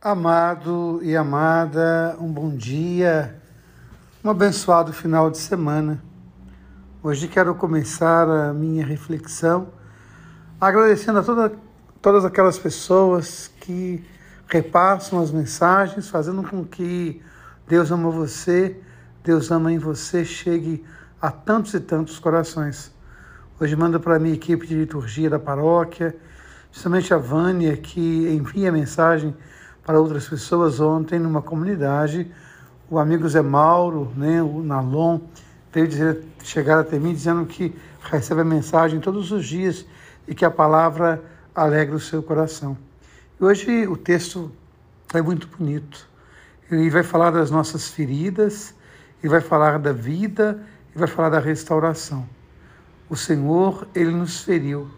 Amado e amada, um bom dia, um abençoado final de semana. Hoje quero começar a minha reflexão agradecendo a toda, todas aquelas pessoas que repassam as mensagens, fazendo com que Deus ama você, Deus ama em você, chegue a tantos e tantos corações. Hoje mando para a minha equipe de liturgia da paróquia, justamente a Vânia, que envia mensagem para outras pessoas ontem numa comunidade. O amigo Zé Mauro, né, o Nalon, veio dizer, chegar até mim dizendo que recebe a mensagem todos os dias e que a palavra alegra o seu coração. E hoje o texto é muito bonito. Ele vai falar das nossas feridas, ele vai falar da vida e vai falar da restauração. O Senhor, ele nos feriu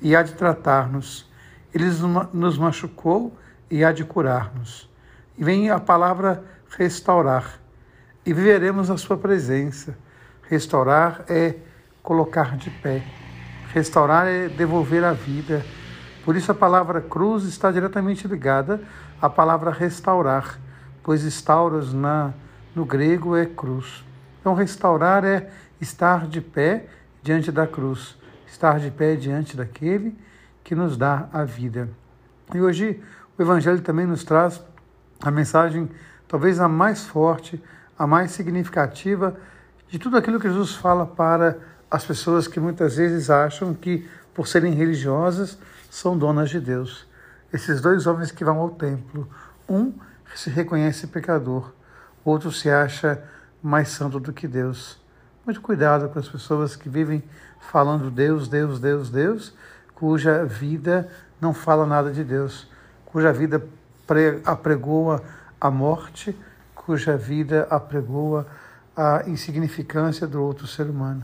e há de tratar-nos. Ele nos machucou e há de curar-nos. E vem a palavra restaurar. E viveremos a sua presença. Restaurar é colocar de pé. Restaurar é devolver a vida. Por isso a palavra cruz está diretamente ligada à palavra restaurar, pois estauros na no grego é cruz. Então restaurar é estar de pé diante da cruz, estar de pé diante daquele que nos dá a vida. E hoje o Evangelho também nos traz a mensagem, talvez a mais forte, a mais significativa de tudo aquilo que Jesus fala para as pessoas que muitas vezes acham que, por serem religiosas, são donas de Deus. Esses dois homens que vão ao templo, um se reconhece pecador, o outro se acha mais santo do que Deus. Muito cuidado com as pessoas que vivem falando Deus, Deus, Deus, Deus, cuja vida não fala nada de Deus cuja vida apregoa a morte, cuja vida apregoa a insignificância do outro ser humano.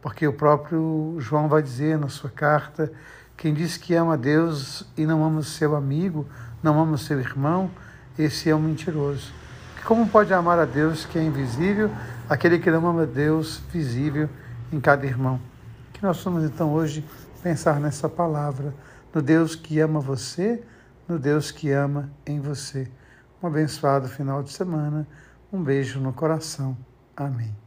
Porque o próprio João vai dizer na sua carta: quem diz que ama Deus e não ama seu amigo, não ama seu irmão, esse é um mentiroso. Como pode amar a Deus que é invisível, aquele que não ama Deus visível em cada irmão? Que nós vamos então hoje pensar nessa palavra, no Deus que ama você no Deus que ama em você. Um abençoado final de semana. Um beijo no coração. Amém.